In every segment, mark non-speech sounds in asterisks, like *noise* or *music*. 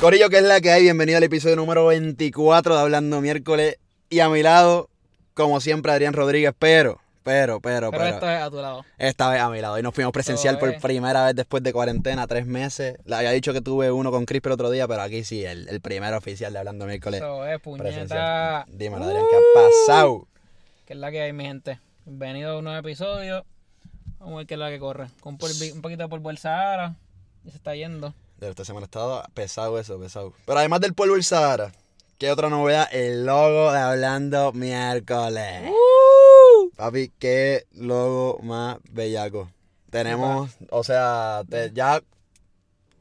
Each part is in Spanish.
Corillo, que es la que hay? Bienvenido al episodio número 24 de Hablando Miércoles. Y a mi lado, como siempre, Adrián Rodríguez, pero, pero, pero, Pero pero. esta vez a tu lado. Esta vez a mi lado. Y nos fuimos presencial por primera vez después de cuarentena, tres meses. Le había dicho que tuve uno con Chris el otro día, pero aquí sí, el, el primer oficial de Hablando Miércoles. Eso es, puñeta. Dímelo, Adrián, ¿qué ha pasado? Que es la que hay, mi gente. Bienvenido a un nuevo episodio. Vamos a ver qué es la que corre. Con un poquito de polvo del Sahara. Y se está yendo. De esta semana ha estado pesado eso, pesado. Pero además del polvo del Sahara, ¿qué otra novedad? El logo de Hablando Miércoles. Papi, qué logo más bellaco. Tenemos, o sea, te- ya,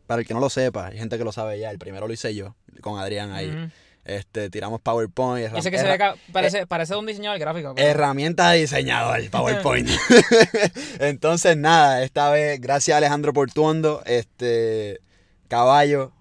para el que no lo sepa, hay gente que lo sabe ya, el primero lo hice yo, con Adrián ahí. Este, tiramos PowerPoint. Que se ve ca- eh, parece, parece de un diseñador gráfico. pero- Herramienta de diseñador, *laughs* PowerPoint. *laughs* Entonces, nada, esta vez, gracias a Alejandro Portuondo, este caballo,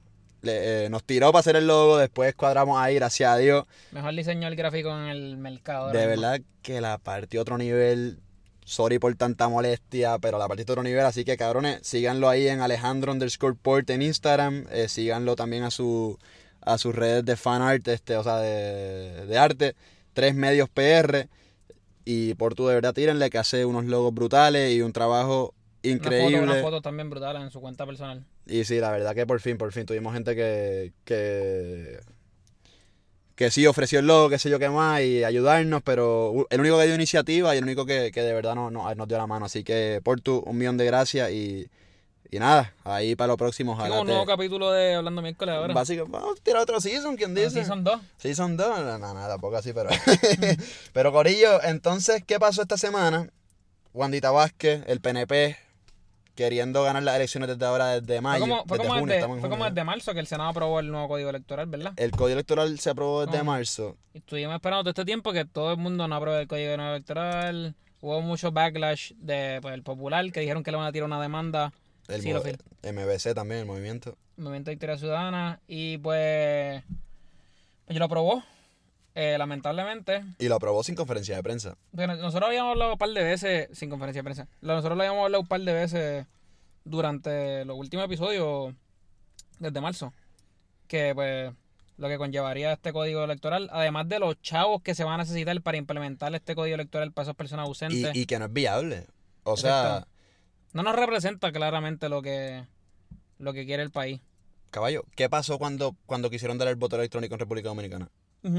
le- eh, nos tiró para hacer el logo, después cuadramos ahí, gracias a Dios. Mejor diseñador gráfico en el mercado. De mismo. verdad que la partió otro nivel. Sorry por tanta molestia, pero la partió a otro nivel. Así que cabrones, síganlo ahí en Alejandro underscore port en Instagram. eh, síganlo también a su a sus redes de fan art, este, o sea, de, de arte. Tres medios PR. Y por tu de verdad tírenle que hace unos logos brutales y un trabajo Una increíble. foto, una foto también brutal en su cuenta personal. Y sí, la verdad que por fin, por fin tuvimos gente que, que, que sí ofreció el logo, qué sé yo qué más, y ayudarnos, pero el único que dio iniciativa y el único que, que de verdad no, no- nos dio la mano. Así que por tu un millón de gracias y, y nada, ahí para lo próximo, Tengo un nuevo capítulo de Hablando Miércoles ahora. Básicamente, vamos a tirar otro season, ¿quién dice? Sí, son dos. Season 2, no, no, no, tampoco así, pero... *laughs* pero Corillo, entonces, ¿qué pasó esta semana? Wandita Vázquez, el PNP, queriendo ganar las elecciones desde ahora, desde Fue mayo, como, fue desde como junio, desde, en fue como junio desde marzo que el Senado aprobó el nuevo código electoral, ¿verdad? El código electoral se aprobó desde marzo. Y estuvimos esperando todo este tiempo que todo el mundo no apruebe el código electoral. Hubo mucho backlash de, pues, el popular que dijeron que le van a tirar una demanda El Sí, MBC también, el movimiento. Movimiento de Victoria Ciudadana. Y pues, pues yo lo aprobó. Eh, lamentablemente. Y lo aprobó sin conferencia de prensa. Bueno, nosotros habíamos hablado un par de veces, sin conferencia de prensa. Nosotros lo habíamos hablado un par de veces durante los últimos episodios desde marzo. Que pues lo que conllevaría este código electoral, además de los chavos que se van a necesitar para implementar este código electoral para esas personas ausentes. y que no es viable. O sea. No nos representa claramente lo que, lo que quiere el país. caballo, ¿qué pasó cuando, cuando quisieron dar el voto electrónico en República Dominicana?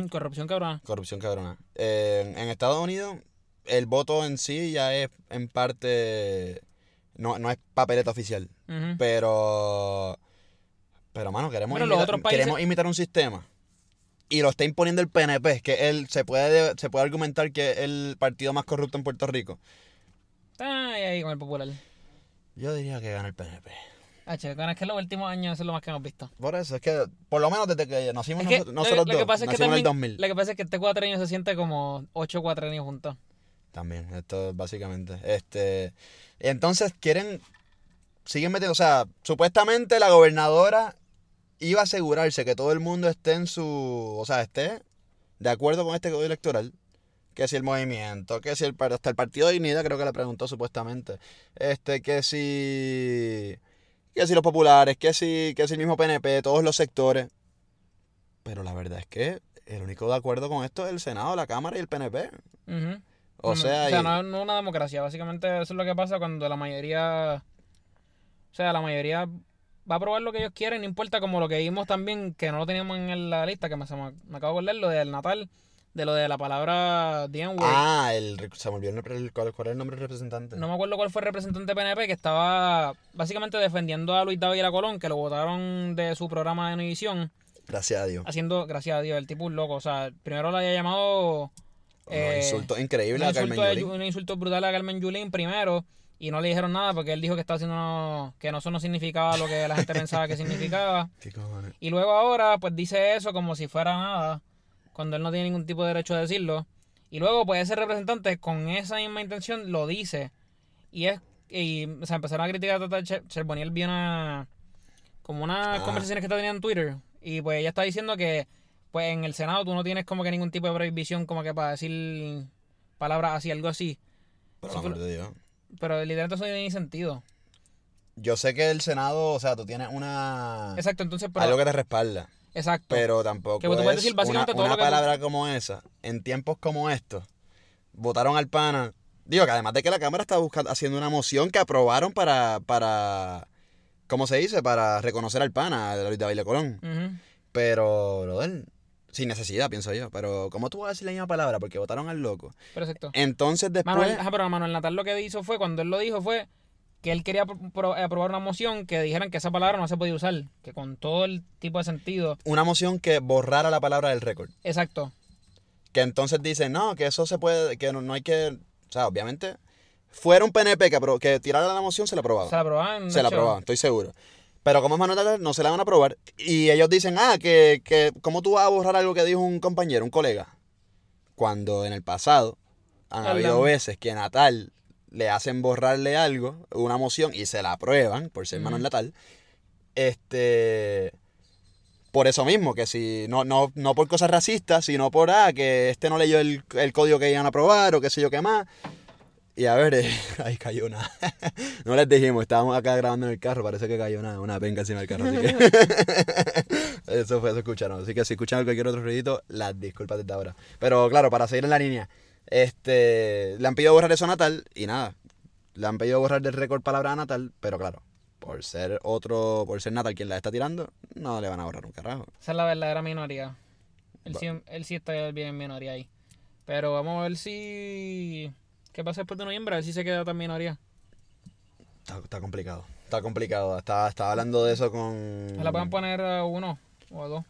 Corrupción cabrona. Corrupción cabrona. Eh, en Estados Unidos, el voto en sí ya es en parte. No, no es papeleta oficial. Pero. Pero, mano, queremos, Bueno, imitar, países- queremos imitar un sistema. Y lo está imponiendo el PNP, que él se puede, se puede argumentar que es el partido más corrupto en Puerto Rico. Está ahí, ahí con el popular. Yo diría que gana el PNP. Ah, che, es que en los últimos años eso es lo más que hemos visto. Por eso, es que por lo menos desde que nacimos Es que nosotros, nosotros lo, dos, pasa es que en el también, 2000. Lo que pasa es que este cuatrenio se siente como ocho cuatrenios juntos. También, esto es básicamente. Este, entonces quieren, siguen metiendo, o sea, supuestamente la gobernadora iba a asegurarse que todo el mundo esté en su, o sea, esté de acuerdo con este código electoral. Que si el movimiento, que si el, hasta el Partido de Dignidad creo que le preguntó supuestamente. Este, que si, que si los populares, que si, que si el mismo PNP, todos los sectores. Pero la verdad es que el único de acuerdo con esto es el Senado, la Cámara y el PNP. O sea, o sea y- no, no es una democracia. Básicamente eso es lo que pasa cuando la mayoría. O sea, la mayoría va a aprobar lo que ellos quieren, no importa como lo que vimos también, que no lo teníamos en la lista, que me, acabo de acordar, lo del Natal, de lo de la palabra N-word. Ah, el, se me olvidó el, el- cuál, cuál era el nombre del representante. No me acuerdo cuál fue el representante PNP que estaba básicamente defendiendo a Luis David Colón, que lo votaron de su programa de Univisión, Gracias a Dios. haciendo, gracias a Dios, el tipo un loco. O sea, primero lo había llamado. Unos insultos increíbles un a Carmen insulto, Yulín. un insulto brutal a Carmen Yulín primero y no le dijeron nada porque él dijo que estaba haciendo que no, eso no significaba lo que la gente *laughs* pensaba que significaba. Y luego ahora pues dice eso como si fuera nada, cuando él no tiene ningún tipo de derecho a decirlo. Y luego pues ese representante con esa misma intención lo dice. Y es y o sea, empezaron a criticar a Tata Cher- Cherboniel vio una como unas Ah. conversaciones que está teniendo en Twitter y pues ella está diciendo que pues en el Senado tú no tienes como que ningún tipo de prohibición como que para decir palabras así, algo así. Sí, amor pero- de Dios. Pero literalmente eso no tiene ni sentido. yo sé que el Senado, o sea, tú tienes una... Exacto, entonces, pero, algo que te respalda. Exacto. Pero tampoco Que tú puedes es decir básicamente una, todo una lo que tú- palabra como esa. En tiempos como estos, votaron al pana. Digo que además de que la Cámara está buscando, haciendo una moción que aprobaron para, para, ¿cómo se dice? Para reconocer al pana, a Luis David Colón. Pero, brother, sin necesidad, pienso yo. Pero, ¿cómo tú vas a decir la misma palabra? Porque votaron al loco. Pero exacto. Entonces después... Manuel, ajá, pero Manuel Natal lo que hizo fue, cuando él lo dijo, fue que él quería pro- pro- aprobar una moción que dijeran que esa palabra no se podía usar, que con todo el tipo de sentido. Una moción que borrara la palabra del récord. Exacto. Que entonces dicen, no, que eso se puede, que no, no hay que... O sea, obviamente, fuera un PNP que, que tirara la moción, se la aprobaba. Se la aprobaban. Se la aprobaban, estoy seguro. Pero como es Manuel Natal, no se la van a aprobar. Y ellos dicen, ah, que, que ¿cómo tú vas a borrar algo que dijo un compañero, un colega? Cuando en el pasado han habido veces que Natal le hacen borrarle algo, una moción, y se la aprueban por ser Manuel Ujú. Natal. Este. Por eso mismo, que si. No, no, no por cosas racistas, sino por ah, que este no leyó el, el código que iban a aprobar o qué sé yo qué más. Y a ver, eh, *laughs* ahí cayó una. *laughs* no les dijimos, estábamos acá grabando en el carro, parece que cayó una, una penca encima del carro, así que. *laughs* eso fue, eso escucharon. Así que si escuchan cualquier otro ruidito, las disculpas desde ahora. Pero claro, para seguir en la línea, este. Le han pedido borrar eso a Natal y nada. Le han pedido borrar del récord palabra a Natal, pero claro, por ser otro, por ser Natal quien la está tirando, no le van a borrar un carajo. Esa es la verdadera minoría. Él, sí, él sí está bien en minoría ahí. Pero vamos a ver si. ¿Qué pasa después de noviembre? A ver si se queda tan minoría. Está, está complicado. Está complicado. Estaba, estaba hablando de eso con. Se la pueden poner a uno o a dos.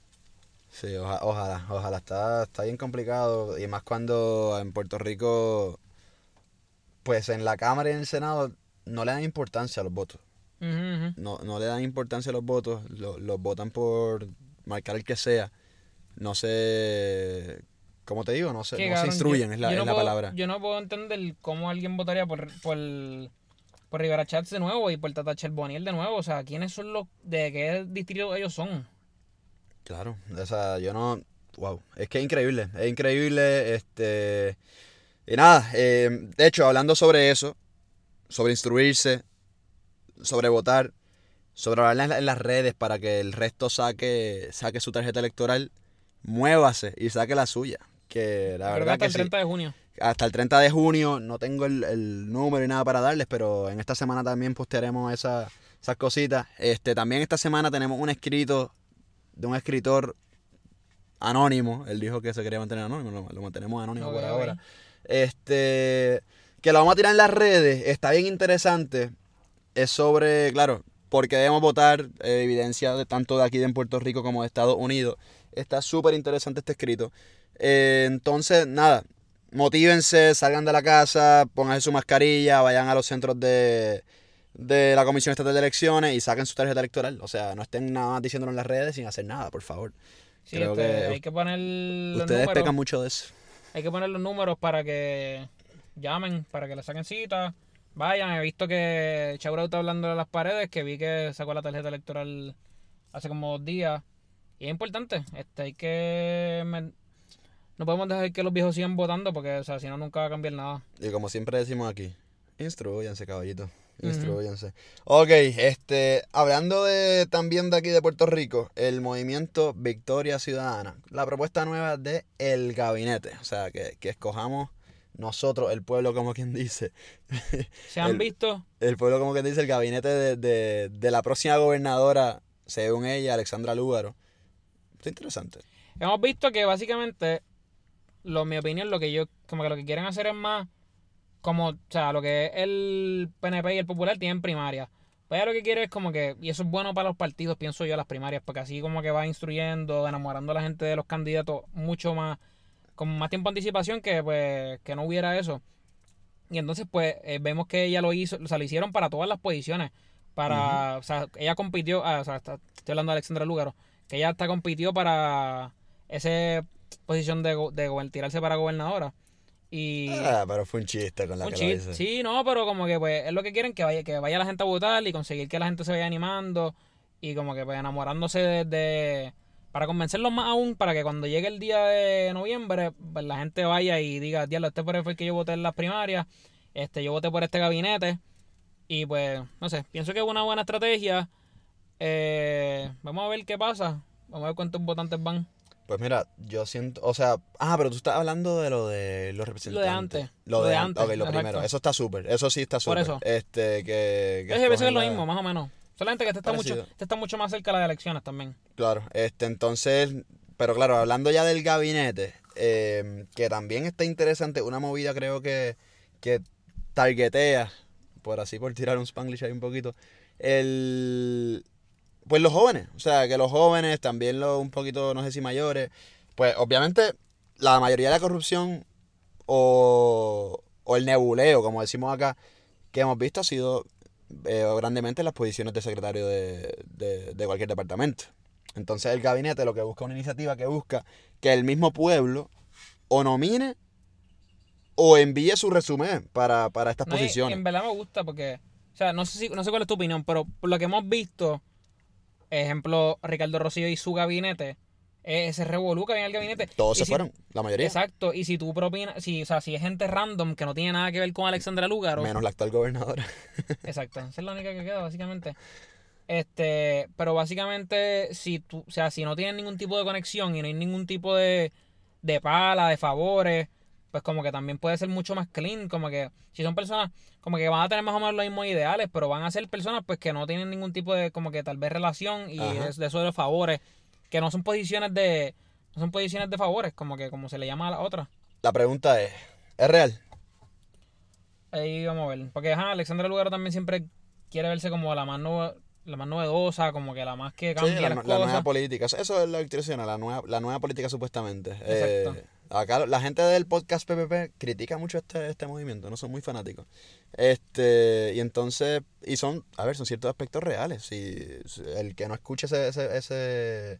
Sí, oja- ojalá, ojalá. Está, está bien complicado. Y más cuando en Puerto Rico, pues en la Cámara y en el Senado no le dan importancia a los votos. No, no le dan importancia a los votos. lo- los votan por marcar el que sea. No sé. ¿Cómo te digo? No, se, no se instruyen, yo- es la, es la puedo- palabra. Yo no puedo entender cómo alguien votaría por, por, por Rivera Chats de nuevo y por Tata Charboniel de nuevo. O sea, ¿quiénes son los. de qué distrito ellos son? Claro, o sea, yo no. Wow, es que es increíble, es increíble. Este. Y nada, eh, de hecho, hablando sobre eso, sobre instruirse, sobre votar, sobre hablar en, la- en las redes para que el resto saque, saque su tarjeta electoral, muévase y saque la suya. Que la Creo que verdad hasta que el sí. 30 de junio. Hasta el 30 de junio no tengo el, el número y nada para darles, pero en esta semana también postearemos esa- esas cositas. Este, también esta semana tenemos un escrito de un escritor anónimo. Él dijo que se quería mantener anónimo, lo, lo mantenemos anónimo por ahora. Este, que lo vamos a tirar en las redes, está bien interesante. Es sobre, claro, porque debemos votar, eh, evidencia de tanto de aquí de en Puerto Rico como de Estados Unidos. Está súper interesante este escrito. Eh, entonces, nada, motívense, salgan de la casa, pónganse su mascarilla, vayan a los centros de, de la Comisión Estatal de Elecciones y saquen su tarjeta electoral. O sea, no estén nada más diciéndolo en las redes sin hacer nada, por favor. Sí, Creo este, que hay que poner los Ustedes números. pecan mucho de eso. Hay que poner los números para que llamen, para que le saquen cita. Vayan, he visto que Chaura está hablando de las paredes, que vi que sacó la tarjeta electoral hace como dos días. Y es importante, este, hay que... No podemos dejar que los viejos sigan votando porque, o sea, si no, nunca va a cambiar nada. Y como siempre decimos aquí, instruyanse, caballito. Instruyanse. Ok, este, hablando de también de aquí de Puerto Rico, el movimiento Victoria Ciudadana. La propuesta nueva de El Gabinete. O sea, que, que escojamos nosotros, el pueblo, como quien dice. *laughs* ¿Se han El- visto? El pueblo, como quien dice, el gabinete de, de, de la próxima gobernadora, según ella, Alexandra Lúgaro. Está interesante. Hemos visto que básicamente, lo, mi opinión, lo que yo, como que lo que quieren hacer es más, como, o sea, lo que el PNP y el Popular tienen primaria. Pues ella lo que quiere es como que, y eso es bueno para los partidos, pienso yo, las primarias, porque así como que va instruyendo, enamorando a la gente de los candidatos mucho más, con más tiempo de anticipación que pues, que no hubiera eso. Y entonces, pues, eh, vemos que ella lo hizo, o sea, lo hicieron para todas las posiciones. Para, o sea, ella compitió, ah, o sea, está- estoy hablando de Alexandra Lúgaro, que ella hasta compitió para esa posición de, de gober- tirarse para gobernadora. Y Ah, pero fue un chiste con la un chiste. Sí, no, pero como que pues es lo que quieren, que vaya, que vaya la gente a votar y conseguir que la gente se vaya animando y como que pues enamorándose de, de- para convencerlos más aún, para que cuando llegue el día de noviembre, pues la gente vaya y diga, diablo, este fue el que yo voté en las primarias, este, yo voté por este gabinete. Y pues, no sé, pienso que es una buena estrategia. Eh, vamos a ver qué pasa. Vamos a ver cuántos votantes van. Pues mira, yo siento, o sea, ah, pero tú estás hablando de lo de los representantes. antes, Lo, lo de, de antes. Ok, lo exacto. primero. Eso está súper. Eso sí está súper. Por eso. Este, que. que es escogen lo mismo, más o menos. Solamente que este está, mucho, este está mucho más cerca de las elecciones también. Claro, este, entonces, pero claro, hablando ya del gabinete, eh, que también está interesante, una movida creo que, que targetea, por así por tirar un spanglish ahí un poquito, el, pues los jóvenes, o sea, que los jóvenes, también los un poquito, no sé si mayores, pues obviamente la mayoría de la corrupción o, o el nebuleo, como decimos acá, que hemos visto ha sido eh, grandemente en las posiciones de secretario de, de- de cualquier departamento. Entonces el gabinete lo que busca es una iniciativa que busca que el mismo pueblo o nomine o envíe su resumen para, para estas No, posiciones. en verdad me gusta porque, o sea, no sé, si, no sé cuál es tu opinión, pero por lo que hemos visto, ejemplo, Ricardo Rocío y su gabinete, eh, ese revolú que había en el gabinete. Todos y se si- fueron, la mayoría. Exacto, y si tú propinas, si, o sea, si es gente random que no tiene nada que ver con Alexandra Lúgaro, Menos la actual gobernadora. *laughs* Exacto, esa es la única que queda, básicamente. Este, pero básicamente, si tú, o sea, si no tienen ningún tipo de conexión y no hay ningún tipo de, de pala, de favores, pues como que también puede ser mucho más clean, como que si son personas, como que van a tener más o menos los mismos ideales, pero van a ser personas pues que no tienen ningún tipo de, como que tal vez relación y Ajá. es de eso de favores, que no son posiciones de, no son posiciones de favores, como que como se le llama a la otra. La pregunta es, ¿es real? Ahí vamos a ver. Porque ajá, Alexandra Lugaro también siempre quiere verse como la más, nove- la más novedosa, como que la más que Sí, cambia la, las la cosas. nueva política. Eso- es la victoria la nueva, la nueva política supuestamente. Eh, Exacto. Acá la gente del podcast PPP critica mucho este, este movimiento, no son muy fanáticos. Este, y entonces, y son, a ver, son ciertos aspectos reales. Si, si el que no escuche ese, ese, ese,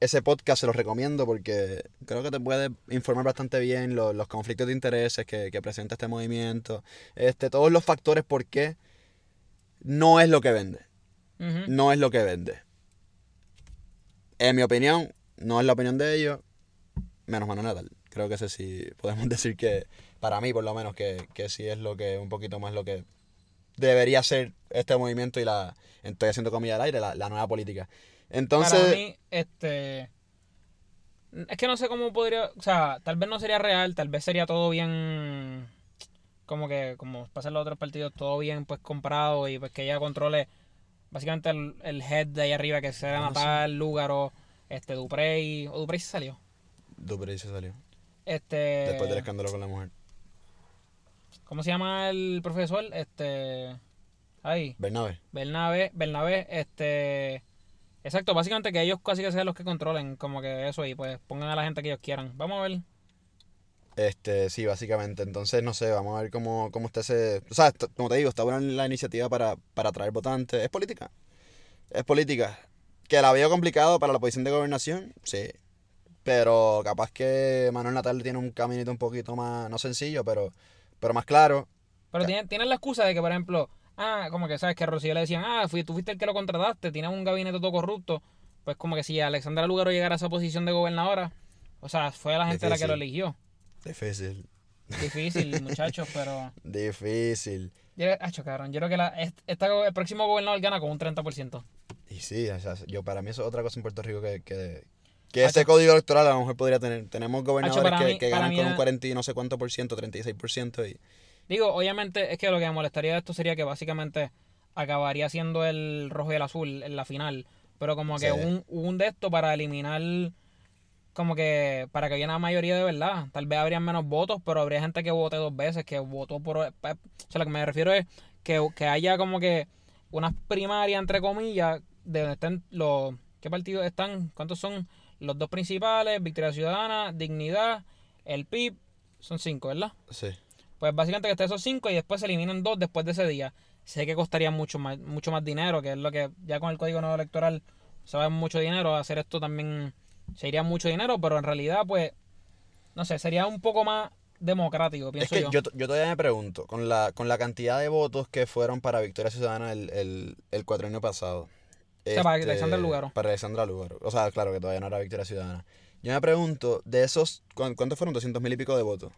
ese podcast se los recomiendo porque creo que te puede informar bastante bien lo- los conflictos de intereses que, que presenta este movimiento. Este, todos los factores por qué no es lo que vende no es lo que vende. En mi opinión, no es la opinión de ellos, menos Manuel Natal. Creo que ese sí podemos *laughs* decir que, para mí por lo menos, que, que sí es lo que, un poquito más lo que debería ser este movimiento y la, estoy haciendo comida al aire, la, la nueva política. Entonces, Para mí, este. Es que no sé cómo podría. O sea, tal vez no sería real, tal vez sería todo bien. Como que, como pasa en los otros partidos, todo bien pues comprado y pues que ella controle básicamente el, el head de ahí arriba, que sea No. Natal, Lúgaro, este, Duprey. O Duprey se salió. Duprey se salió. Este. Después del escándalo con la mujer. ¿Cómo se llama el profesor? Este. Ahí. Bernabe. Bernabé, Bernabé, este. Exacto, básicamente que ellos casi que sean los que controlen, como que eso y pues pongan a la gente que ellos quieran. Vamos a ver. Este, sí, básicamente. Entonces, no sé, vamos a ver cómo, cómo está ese... O sea, como te digo, está buena la iniciativa para, para atraer votantes. Es política. Es política. Que la veo complicado para la posición de gobernación, sí. Pero capaz que Manuel Natal tiene un caminito un poquito más, no sencillo, pero, pero más claro. Pero tienen, tienen la excusa de que, por ejemplo, ah, como que sabes que a Rocío le decían, ah, fui, tú fuiste el que lo contrataste, tienes un gabinete todo corrupto. Pues como que si Alexandra Lugaro llegara a esa posición de gobernadora, o sea, fue la gente la que lo Difícil. eligió. Difícil. Difícil, *laughs* muchachos, pero. Difícil. Yo, acho, cabrón, yo creo que la, est- esta- el próximo gobernador gana con un 30%. Y sí, o sea, yo para mí eso es otra cosa en Puerto Rico que, que, que ese código electoral a lo mejor podría tener. Tenemos gobernadores que, mí- que para ganan con un 40 y no sé cuánto por ciento, 36% y... Digo, obviamente es que lo que me molestaría de esto sería que básicamente acabaría siendo el rojo y el azul en la final. Pero como que Sí. un, un de esto para eliminar, como que para que haya una mayoría de verdad. Tal vez habría menos votos, pero habría gente que vote dos veces, que votó por... O sea, lo que me refiero es que, que haya como que unas primarias, entre comillas, de donde estén los... ¿Qué partidos están? ¿Cuántos son? Los dos principales, Victoria Ciudadana, Dignidad, el PIB. Son cinco, ¿verdad? Sí. Pues básicamente que esté esos cinco y después se eliminan dos después de ese día. Sé que costaría mucho más, mucho más dinero, que es lo que ya con el código nuevo electoral se va mucho dinero. Hacer esto también se iría mucho dinero, pero en realidad, pues, no sé, sería un poco más democrático, Es pienso que yo. yo, yo todavía me pregunto, con la, con la cantidad de votos que fueron para Victoria Ciudadana el, el, el cuatrienio pasado. Este, sea, para Alexandra Lugaro. Para Alexandra Lugaro. O sea, claro que todavía no era Victoria Ciudadana. Yo me pregunto, de esos, ¿cuán- ¿cuántos fueron? 200 mil y pico de votos.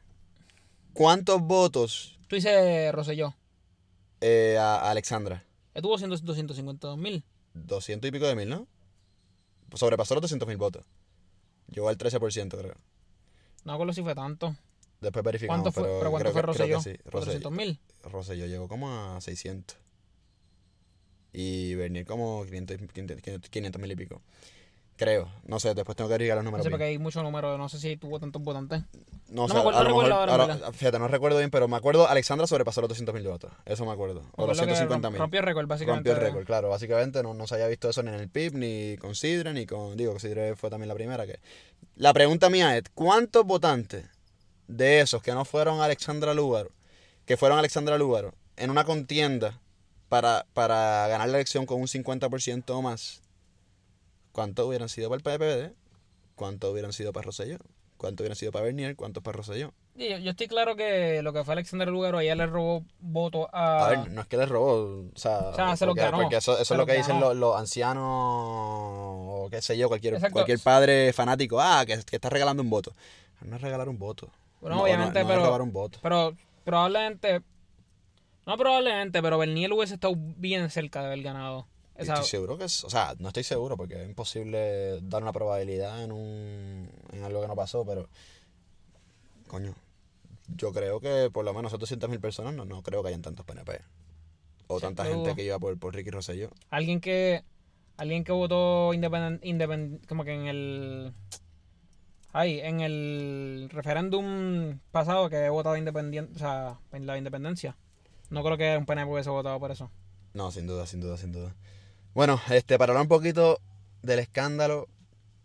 ¿Cuántos votos? Tú dices Rosselló. Eh, a, a Alexandra. Él tuvo 100 252 mil. 200 y pico de mil, ¿no? Sobrepasó los 200 mil votos. Llegó al 13%, creo. No me acuerdo si fue tanto. Después verificamos. ¿Cuánto fue, pero, pero, ¿cuánto creo fue que sí. Rosselló, 400 mil. Rosselló llegó como a 600. Y Bernier como 500 500 mil y pico. Creo. No sé, después tengo que verificar los No números. sé, bien. porque hay muchos números. No sé si tuvo tantos votantes. No, No sé, me acuerdo- a no lo recuerdo mejor- ahora, fíjate, no recuerdo bien, pero me acuerdo, Alexandra sobrepasó los 200 mil votos. Eso me acuerdo. O los Fue lo que 150 romp- mil. Rompió el récord, básicamente. Rompió el récord, claro. Básicamente no, no se había visto eso ni en el PIB, ni con Sidre, ni con. Digo, que Sidre fue también la primera. que La pregunta mía es: ¿cuántos votantes de esos que no fueron a Alexandra Lúgaro, que fueron a Alexandra Lúgaro, en una contienda para, para ganar la elección con un 50% o más, ¿cuántos hubieran sido para el PPD? ¿Cuántos hubieran sido para Rosselló? ¿Cuántos hubieran sido para Bernier? ¿Cuántos para Rosselló? Yo, yo estoy claro que lo que fue Alexander Lugaro, ella le robó votos a. A ver, no es que les robó, o sea, O sea, se lo ganó, porque eso, es lo que dicen los, los ancianos o qué sé yo, cualquier, Exacto. cualquier padre fanático, ah, que, que está regalando un voto. No es regalar un voto. Bueno, No, obviamente, no, no es pero. robar un voto. Pero probablemente. No probablemente, pero Bernier hubiese estado bien cerca de haber ganado. Esa- Estoy seguro que es, o sea, no estoy seguro porque es imposible dar una probabilidad en un en algo que no pasó, pero coño, yo creo que por lo menos 200.000 personas no, no creo que hayan tantos PNP. O Sí, tanta gente que iba por, por Ricky Rosselló. Alguien que. Alguien que votó independente. como que en el. Ay, en el referéndum pasado que he votado independiente. O sea, en la independencia. No creo que un PNP hubiese votado por eso. No, sin duda, sin duda, sin duda. Bueno, este, para hablar un poquito del escándalo,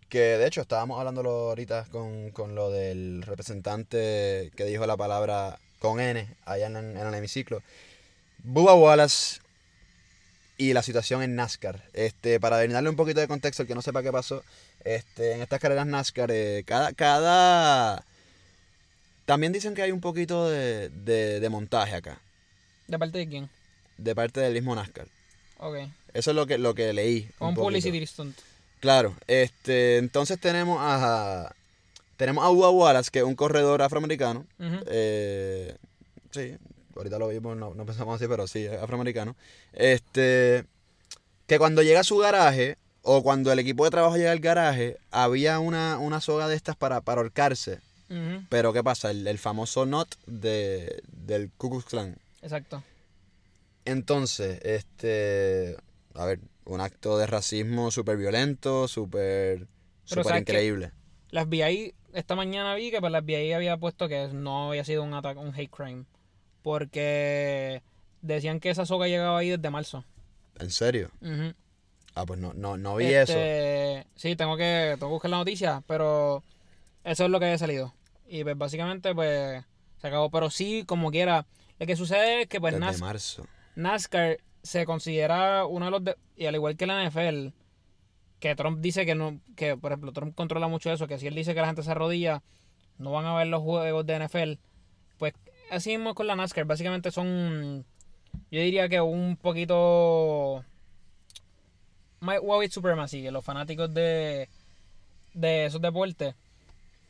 que de hecho estábamos hablándolo ahorita con, con lo del representante que dijo la palabra con N allá en, en el hemiciclo. Bubba Wallace y la situación en NASCAR. Este, para darle un poquito de contexto, el que no sepa qué pasó, este, en estas carreras NASCAR, eh, cada, cada... También dicen que hay un poquito de, de, de montaje acá, ¿De parte de quién? de parte del mismo NASCAR. Ok. Eso es lo que, lo que leí. Un poquito. publicity stunt. Claro, este, entonces tenemos a tenemos a Bubba Wallace, que es un corredor afroamericano. Eh, sí, ahorita lo vimos, no, no pensamos así, pero sí, es afroamericano. Este, que cuando llega a su garaje, o cuando el equipo de trabajo llega al garaje, había una, una soga de estas para, para ahorcarse. Pero ¿qué pasa? El, el famoso knot de, del Ku Klux Klan. Exacto. Entonces, este, a ver, un acto de racismo súper violento, súper, súper increíble. Las FBI, esta mañana vi que pues, las FBI había puesto que no había sido un ataque, un hate crime. Porque decían que esa soga llegaba ahí desde marzo. ¿En serio? Ujú. Ah, pues no, no, no vi eso. Este, Sí, tengo que, tengo que buscar la noticia, pero eso es lo que había salido. Y pues básicamente pues se acabó. Pero sí, como quiera, lo que sucede es que pues Desde NAS- marzo. NASCAR se considera uno de los... de- y al igual que la NFL, que Trump dice que no... Que, por ejemplo, Trump controla mucho eso, que si él dice que la gente se arrodilla, no van a ver los juegos de NFL. Pues así mismo con la NASCAR. Básicamente son... Yo diría que un poquito... My White Supremacy, que los fanáticos de, de esos deportes,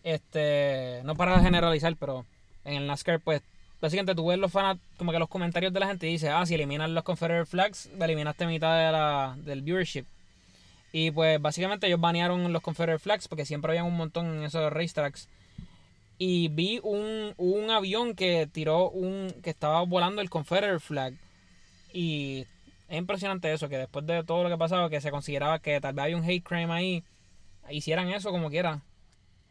este, no para generalizar, pero en el NASCAR, pues, básicamente tú ves los fanat como que los comentarios de la gente y dices, ah, si eliminas los Confederate Flags, eliminaste mitad de la, del viewership. Y pues básicamente ellos banearon los Confederate Flags porque siempre habían un montón en esos racetracks. Y vi un, un avión que tiró un. que estaba volando el Confederate Flag. Y es impresionante eso, que después de todo lo que ha pasado, que se consideraba que tal vez había un hate crime ahí, hicieran eso como quieran.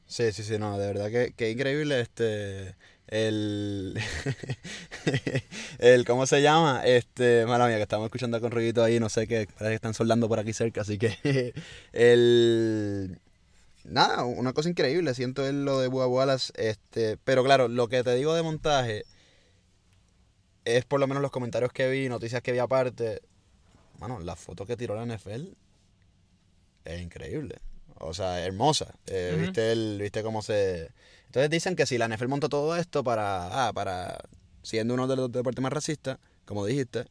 Sí, sí, sí, no, de verdad que, que increíble este el *laughs* el ¿cómo se llama? Este, mala mía, que estamos escuchando con ruidito ahí, no sé qué, parece que están soldando por aquí cerca, así que *laughs* el nada, una cosa increíble, siento es lo de Bubba Wallace, este, pero claro, lo que te digo de montaje es por lo menos los comentarios que vi, noticias que vi aparte, bueno, la foto que tiró la NFL es increíble. O sea, hermosa. Eh. ¿Viste el, viste cómo se. Entonces dicen que si la NFL montó todo esto para. Ah, para. Siendo uno de los deportes más racistas, como dijiste.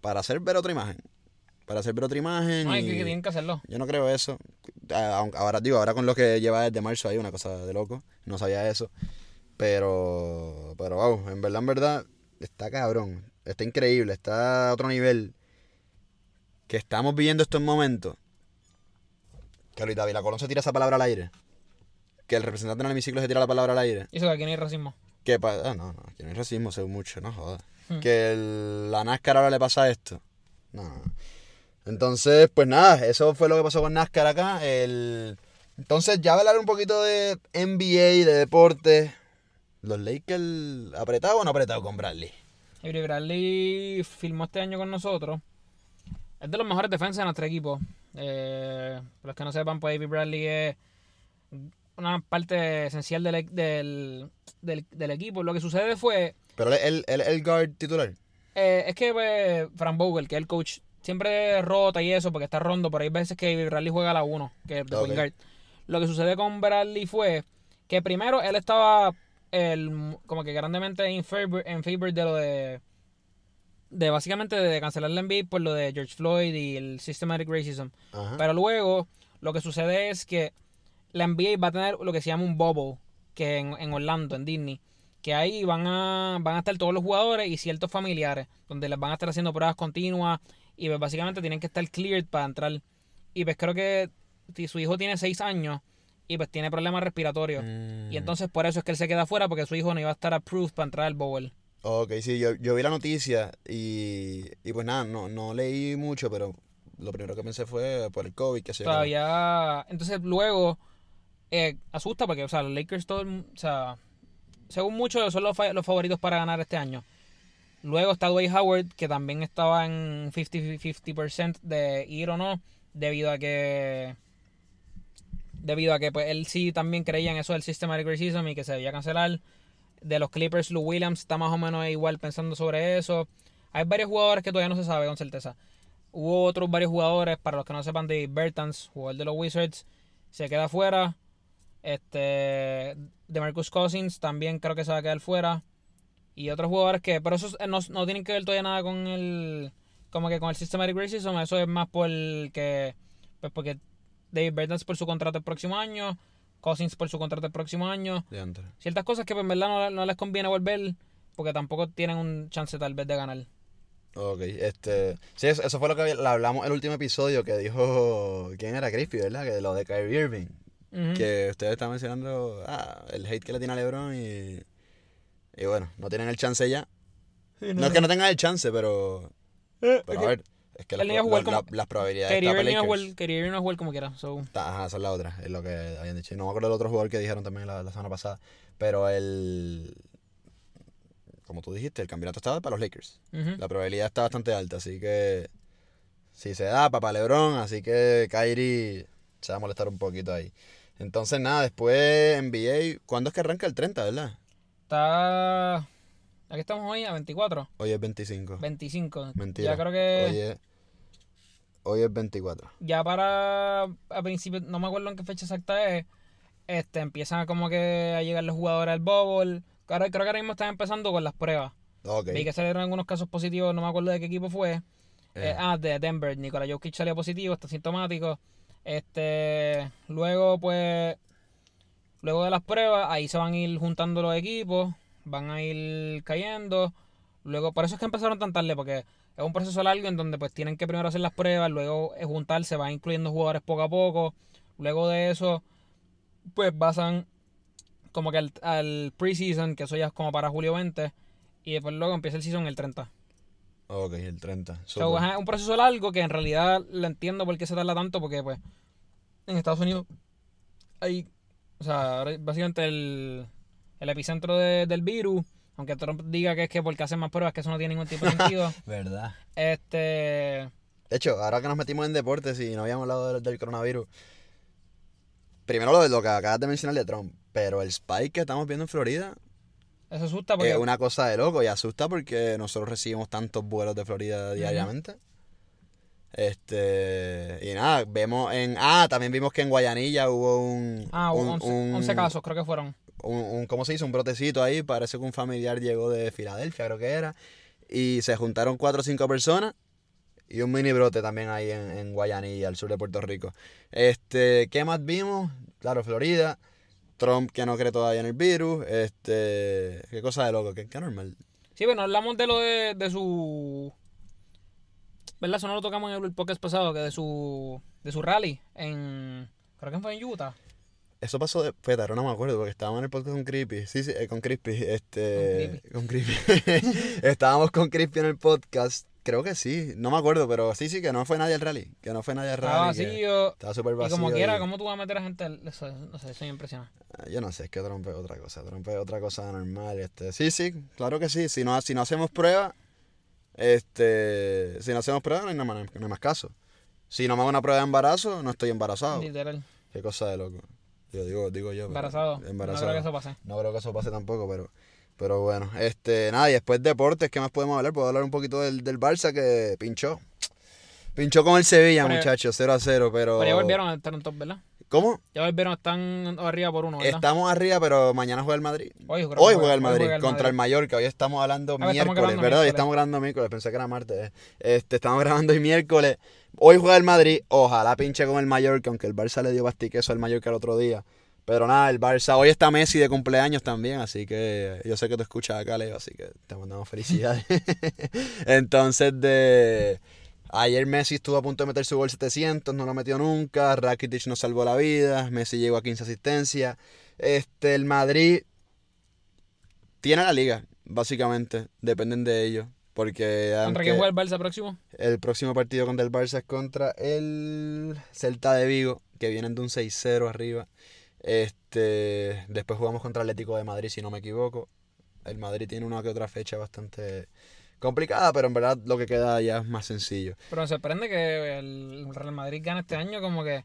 Para hacer ver otra imagen. Para hacer ver otra imagen. No, y que, que tienen que hacerlo. Yo no creo eso. Ah, Ahora, digo, ahora con lo que lleva desde marzo hay una cosa de loco. No sabía eso. Pero. Pero, wow, en verdad, en verdad. está cabrón, está increíble, está a otro nivel. Que estamos viviendo estos momentos. Que ahorita la Colón se tira esa palabra al aire. Que el representante en el hemiciclo se tira la palabra al aire. Y eso que aquí no hay racismo. Que pa- ah, no, no, aquí no hay racismo, sé mucho, no jodas. Hmm. Que el- la NASCAR ahora le pasa esto. No. Entonces, pues nada, eso fue lo que pasó con NASCAR acá. El... Entonces, ya hablar un poquito de NBA, de deporte. ¿Los Lakers apretado o no apretado con Bradley? Avery Bradley filmó este año con nosotros. Es de los mejores defensas de nuestro equipo. Eh, para los que no sepan, pues Avery Bradley es una parte esencial del, e- del, del- del equipo. Lo que sucede fue, Pero él es el guard titular. eh, es que pues, Frank Vogel, que es el coach, siempre rota y eso porque está rondo, pero hay veces que Bradley juega a la 1, que es de guard. Lo que sucede con Bradley fue que primero él estaba el, como que grandemente en favor, en favor de lo de de básicamente de cancelar la NBA por lo de George Floyd y el systematic racism. Ajá. Pero luego lo que sucede es que la NBA va a tener lo que se llama un bubble, que en, en Orlando, en Disney, que ahí van a, van a estar todos los jugadores y ciertos familiares, donde les van a estar haciendo pruebas continuas y pues básicamente tienen que estar cleared para entrar. Y pues creo que si su hijo tiene 6 años y pues tiene problemas respiratorios. Mm. Y entonces por eso es que él se queda afuera, porque su hijo no iba a estar approved para entrar al bowl. Ok, sí, yo, yo vi la noticia y, y pues nada, no, no leí mucho, pero lo primero que pensé fue por el COVID, que se Todavía. Entonces luego eh, asusta porque, o sea, los Lakers, todo, o sea, según muchos son los, los favoritos para ganar este año. Luego está Dwight Howard, que también estaba en 50 50% de ir o no, debido a que. Debido a que pues, él sí también creía en eso del systematic racism y que se debía cancelar. De los Clippers, Lou Williams está más o menos igual pensando sobre eso. Hay varios jugadores que todavía no se sabe con certeza. Hubo otros varios jugadores, para los que no sepan, David Bertans, jugador de los Wizards, se queda fuera. Este, de Marcus Cousins también creo que se va a quedar fuera. Y otros jugadores que, pero esos eh, no, no tienen que ver todavía nada con el, como que con el systematic racism, eso es más por que, pues porque David Bertans por su contrato el próximo año, Cousins por su contrato el próximo año. Ciertas cosas que pues, en verdad no, no les conviene volver porque tampoco tienen un chance tal vez de ganar. Ok, este. Sí, eso, eso fue lo que hablamos el último episodio que dijo. ¿Quién era Crispy, verdad? Que lo de Kyrie Irving. Que ustedes estaban mencionando ah, el hate que le tiene a LeBron y. Y bueno, no tienen el chance ya. Sí, No es que no tengan el chance, pero. Eh, Pero a ver, es que las, a jugar la- la- las probabilidades Kyrie Irving no juega como quiera. So. Ajá, esa es la otra, es lo que habían dicho. No me acuerdo del otro jugador que dijeron también la, la semana pasada. Pero el. Como tú dijiste, el campeonato estaba para los Lakers. La probabilidad está bastante alta, así que. Si se da, papá Lebron, así que Kyrie se va a molestar un poquito ahí. Entonces, nada, después NBA. ¿Cuándo es que arranca el 30, verdad? Está. Aquí estamos hoy a 24, Hoy es 25. 25. Mentira. Ya creo que. Hoy es, hoy es 24. Ya para. A principio, no me acuerdo en qué fecha exacta es. Este, empiezan como que a llegar los jugadores al bubble. Ahora, creo que ahora mismo están empezando con las pruebas. Ok. Vi que salieron algunos casos positivos, no me acuerdo de qué equipo fue. Eh, Eh, ah, de Denver. Nikola Jokic salió positivo, está sintomático. Este, luego pues, luego de las pruebas, ahí se van a ir juntando los equipos, van a ir cayendo. Luego, por eso es que empezaron tan tarde, porque es un proceso largo en donde pues tienen que primero hacer las pruebas, luego juntarse, van incluyendo jugadores poco a poco. Luego de eso, pues pasan como que al, al preseason, que eso ya es como para julio 20. Y después luego empieza el season el 30. Ok, el 30. So, ajá, es un proceso largo que en realidad lo entiendo por qué se tarda tanto, porque pues en Estados Unidos hay, o sea, ahora básicamente el, el epicentro de- del virus, aunque Trump diga que es que porque hacen más pruebas, que eso no tiene ningún tipo de sentido. *laughs* ¿Verdad? este, De hecho, ahora que nos metimos en deportes y no habíamos hablado del, del coronavirus, primero lo, de lo que acabas de mencionar de Trump, pero el spike que estamos viendo en Florida eso asusta porque es una cosa de loco y asusta porque nosotros recibimos tantos vuelos de Florida diariamente. Este, y nada, vemos en, ah, también vimos que en Guayanilla hubo un, ah, un, 11, un- 11 casos creo que fueron. un, un- ¿cómo se dice? Un brotecito ahí, parece que un familiar llegó de Filadelfia, creo que era, y se juntaron cuatro o cinco personas y un mini brote también ahí en, en Guayanilla, al sur de Puerto Rico. Este, ¿qué más vimos? Claro, Florida, Trump que no cree todavía en el virus, este, qué cosa de loco, qué, qué normal. Sí, bueno, hablamos de lo de, de su. ¿Verdad? Eso no lo tocamos en el podcast pasado, que de su. de su rally en. Creo que fue en Utah. Eso pasó de. Ahora no me acuerdo porque estábamos en el podcast con Creepy. Sí, sí, eh, con Crispy. Este. Con Creepy. *laughs* estábamos con Crispy en el podcast. Creo que sí, no me acuerdo, pero sí, sí, que no fue nadie al rally. Que no fue nadie al rally. Estaba vacío. Estaba súper vacío. Y como quiera, ¿cómo tú vas a meter a gente? al- Eso, no sé, eso me impresiona. Ah, Yo no sé, es que trompe otra cosa. Trompe es otra cosa normal. Este. Sí, sí, claro que sí. Si no, si no hacemos prueba, este. Si no hacemos prueba, no hay, nada más, no hay más caso. Si no me hago una prueba de embarazo, no estoy embarazado. Literal. Qué cosa de loco. Yo digo, digo yo. Embarazado. Embarazado. No creo que eso pase. No creo que eso pase tampoco, pero, pero bueno. Este, nada, y después deportes, ¿qué más podemos hablar? Puedo hablar un poquito del, del Barça que pinchó. Pinchó con el Sevilla, muchachos, 0 a 0, pero. Pero ya volvieron a estar en top, ¿verdad? ¿Cómo? Ya volvieron, están arriba por uno, ¿verdad? Estamos arriba, pero mañana juega el Madrid. Hoy, Hoy juega- juega el hoy Madrid juega el contra el. Mallorca. Hoy estamos hablando Ah, estamos miércoles, ¿verdad? Hoy miércoles. estamos grabando miércoles, pensé que era martes. Este, estamos grabando hoy miércoles. Hoy juega el Madrid. Ojalá pinche con el Mallorca, aunque el Barça le dio bastiqueso al Mallorca el otro día. Pero nada, el Barça. Hoy está Messi de cumpleaños también, así que yo sé que tú escuchas acá, Leo, así que te mandamos felicidades. *laughs* Entonces, de. Ayer Messi estuvo a punto de meter su gol 700, no lo metió nunca. Rakitic nos salvó la vida. Messi llegó a 15 asistencias. Este, el Madrid tiene la liga, básicamente. Dependen de ellos. Porque ¿Contra quién juega el Barça próximo? el próximo partido contra el Barça es contra el Celta de Vigo, que vienen de un 6-0 arriba. Este, después jugamos contra el Atlético de Madrid, si no me equivoco. El Madrid tiene una que otra fecha bastante complicada, pero en verdad lo que queda ya es más sencillo. Pero me sorprende que el Real Madrid gane este año como que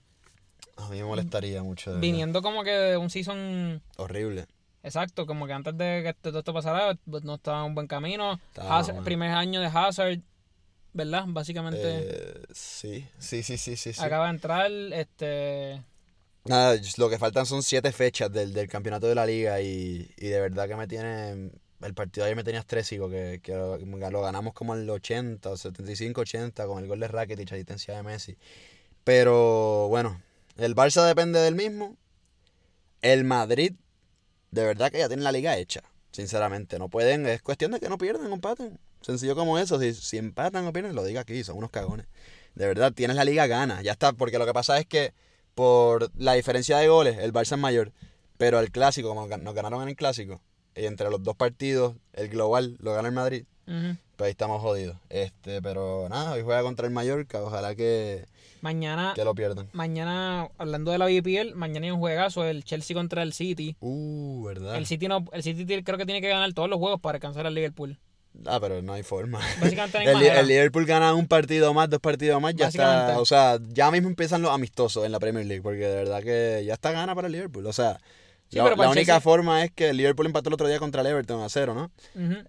A mí me molestaría mucho. de verdad. viniendo como que de un season Horrible. exacto, como que antes de que todo esto pasara pues, no estaba en un buen camino. Hazard- primer año de Hazard, ¿verdad? Básicamente Eh, sí, sí, sí, sí, sí. sí. acaba de entrar, este... Nada, lo que faltan son siete fechas del, del campeonato de la liga y, y de verdad que me tiene... El partido de ayer me tenía estrésico, que, que lo, ganamos como al 80, 75-80 con el gol de Rakitic, asistencia de Messi. Pero bueno, el Barça depende del mismo. El Madrid, de verdad que ya tiene la liga hecha, sinceramente. No pueden, es cuestión de que no pierdan empaten. Sencillo como eso, si, si empatan o pierden, lo diga aquí, son unos cagones. De verdad, tienes la liga gana, ya está, porque lo que pasa es que por la diferencia de goles, el Barça es mayor, pero el clásico, como nos ganaron en el clásico, y entre los dos partidos, el global lo gana el Madrid, ujú. pues ahí estamos jodidos. Este, pero nada, hoy juega contra el Mallorca, ojalá que, Mañana, que lo pierdan. mañana, hablando de la BPL, mañana hay un juegazo, el Chelsea contra el City. Uh, ¿verdad? El City no, el City creo que tiene que ganar todos los juegos para alcanzar al Liverpool. Ah, pero no hay forma. *laughs* El, el Liverpool gana un partido más, dos partidos más, ya está. O sea, ya mismo empiezan los amistosos en la Premier League, porque de verdad que ya está gana para el Liverpool. O sea, Sí, la, la el única forma es que el Liverpool empató el otro día contra el Everton a cero, ¿no?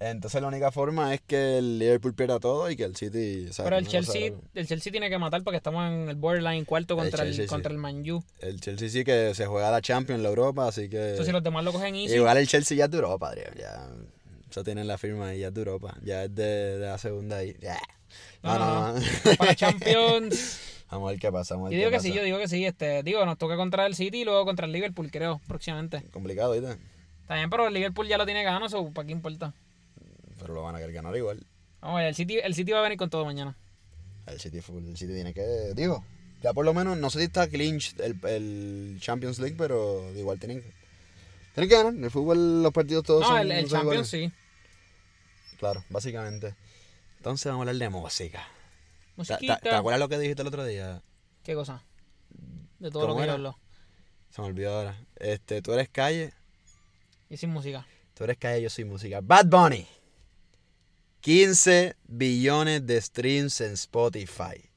Entonces la única forma es que el Liverpool pierda todo y que el City. o sea, Pero el no Chelsea, el Chelsea tiene que matar porque estamos en el borderline cuarto El contra el, Chelsea, sí. contra el Man U. El Chelsea sí que se juega la Champions, la Europa, así que. Eso si los demás lo cogen easy. Igual el Chelsea ya es de Europa, Adrián. Ya, eso tienen la firma ahí, ya es de Europa. Ya es de, de la segunda ahí. Ya. No, No, no, no. Para Champions. *laughs* Vamos a ver qué pasa. Vamos a ver Yo digo que sí, yo digo que sí. Este, digo, nos toca contra el City y luego contra el Liverpool, creo, próximamente. Complicado, ¿viste? También, pero el Liverpool ya lo tiene ganado, eso ¿para qué importa? Pero lo van a querer ganar igual. Vamos a ver, el City, el City va a venir con todo mañana. El City, el City tiene que. Digo, ya por lo menos, no sé si está clinch el, el Champions League, pero igual tienen que. Tienen que ganar. En el fútbol, los partidos todos No, son. el, el Champions iguales. sí. Claro, básicamente. Entonces vamos a hablar de música. ¿Te, te- acuerdas lo que dijiste el otro día? ¿Qué cosa? De todo lo ¿Cómo que era? hablo. Se me olvidó ahora. Este, tú eres calle, Y sin música. tú eres calle, yo soy música. Bad Bunny. 15 billones de streams en Spotify. No,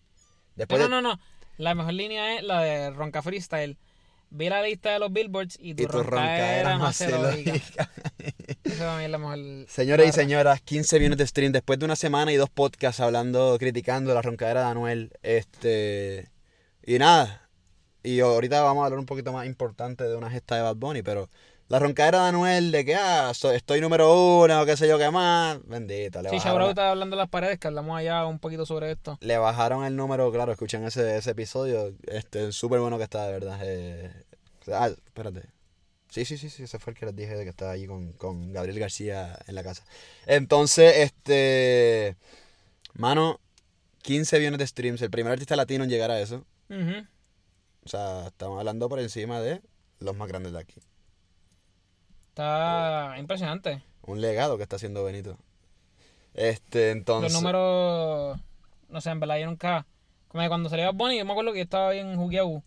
Después no, de- no, no. La mejor línea es la de Ronca Freestyle. Vi la lista de los billboards y tu, y tu se lo diga. diga. Esa para mí es la mejor. Señores y señoras, 15 millones de stream después de una semana y dos podcasts hablando, criticando la roncadera de Anuel. Este. Y nada. Y ahorita vamos a hablar un poquito más importante de una gesta de Bad Bunny, pero la roncadera de Anuel de que ah, estoy número uno o qué sé yo qué más. Bendito, le Sí, bajaron, Shabrao está hablando de las paredes, que hablamos allá un poquito sobre esto. le bajaron el número, claro, escuchen ese, ese episodio. Este, súper bueno que está, de verdad. Eh, ah, espérate. Sí, sí, sí, sí, ese fue el que les dije de que estaba allí con, con Gabriel García en la casa. Entonces, este. Mano, 15 millones de streams. El primer artista latino en llegar a eso. O sea, estamos hablando por encima de los más grandes de aquí. Está impresionante. Un legado que está haciendo Benito. Este, entonces. Los números, no sé, en verdad yo nunca, como que cuando salía Bad Bunny, yo me acuerdo que yo estaba bien jugueado,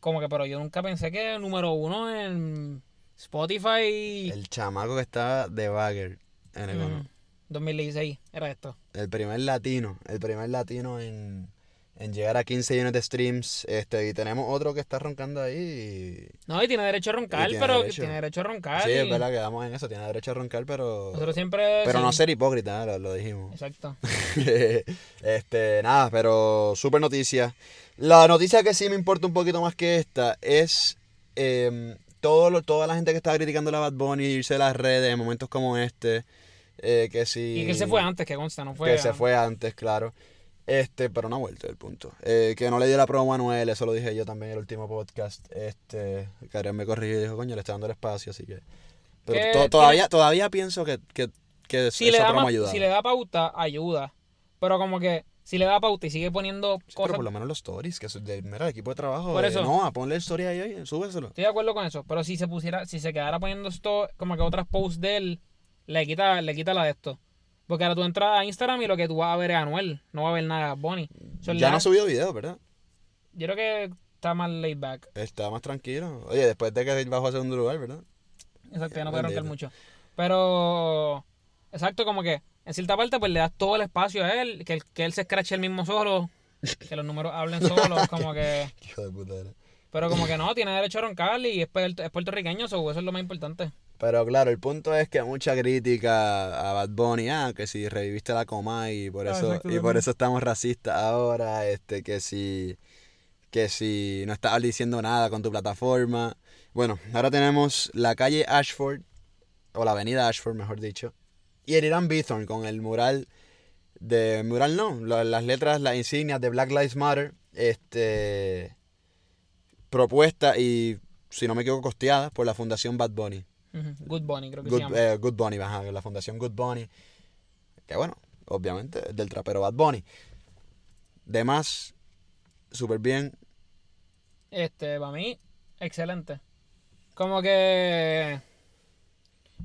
como que, pero yo nunca pensé que el número uno en Spotify El chamaco que está de Bagger en el mm, 2016 era esto. El primer latino. El primer latino en, en llegar a 15 millones de streams. Este, y tenemos otro que está roncando ahí. No, y tiene derecho a roncar, tiene pero derecho. tiene derecho a roncar. Sí, y es verdad que damos en eso. Tiene derecho a roncar, pero. Nosotros siempre... Pero sí. no ser hipócrita, ¿eh? lo, lo dijimos. Exacto. *laughs* este, nada, pero súper noticia. La noticia que sí me importa un poquito más que esta es em, todo lo- toda la gente que estaba criticando a Bad Bunny, irse de las redes en momentos como este. eh, que sí. Y que se fue antes, que consta, no fue... que se fue antes, claro. Este, pero no ha vuelto el punto. Eh, que no le dio la promo a Manuel, eso lo dije yo también en el último podcast. Este, Karen me corrigió y dijo, coño, le está dando el espacio, así que. Pero to- todavía, todavía pienso que, que, que Si le, esa da promo más- ayuda. si le da pauta, ayuda. Pero como que si le da pauta y sigue poniendo Sí, pero cosas... por lo menos los stories, que es de, mira, el equipo de trabajo. Por eh, eso. no, ponle el story ahí, ahí, súbeselo. Estoy de acuerdo con eso, pero si se pusiera, si se quedara poniendo esto, como que otras posts de él, le quita, le quita la de esto. Porque ahora tú entras a Instagram y lo que tú vas a ver es Anuel, no va a ver nada Bonnie. Ya no ha subido video, ¿verdad? Yo creo que está más laid back. Está más tranquilo. Oye, después de que bajó a segundo lugar, ¿verdad? Exacto, ya no puede roncar mucho. Pero, exacto, como que en cierta parte pues le das todo el espacio a él, que, él- que él se escrache el mismo solo, que los números hablen solos, *laughs* como que... Hijo de puta. era. Pero como que no, tiene derecho a roncar y es, es puertorriqueño, so, eso es lo más importante. Pero claro, el punto es que mucha crítica a Bad Bunny, ah, que si reviviste la coma y por Ah, eso y por eso estamos racistas ahora, este que si que si no estabas diciendo nada con tu plataforma. Bueno, ahora tenemos la calle Ashford o la avenida Ashford, mejor dicho, y el Irán Bithorn con el mural de mural no, las letras, las insignias de Black Lives Matter, este propuesta y si no me equivoco costeada por la Fundación Bad Bunny. Good Bunny, creo que se Good, llama. eh, Good Bunny, ajá, la fundación Good Bunny. Que bueno, obviamente, es del trapero Bad Bunny. Demás, súper bien. Este, para mí, excelente. Como que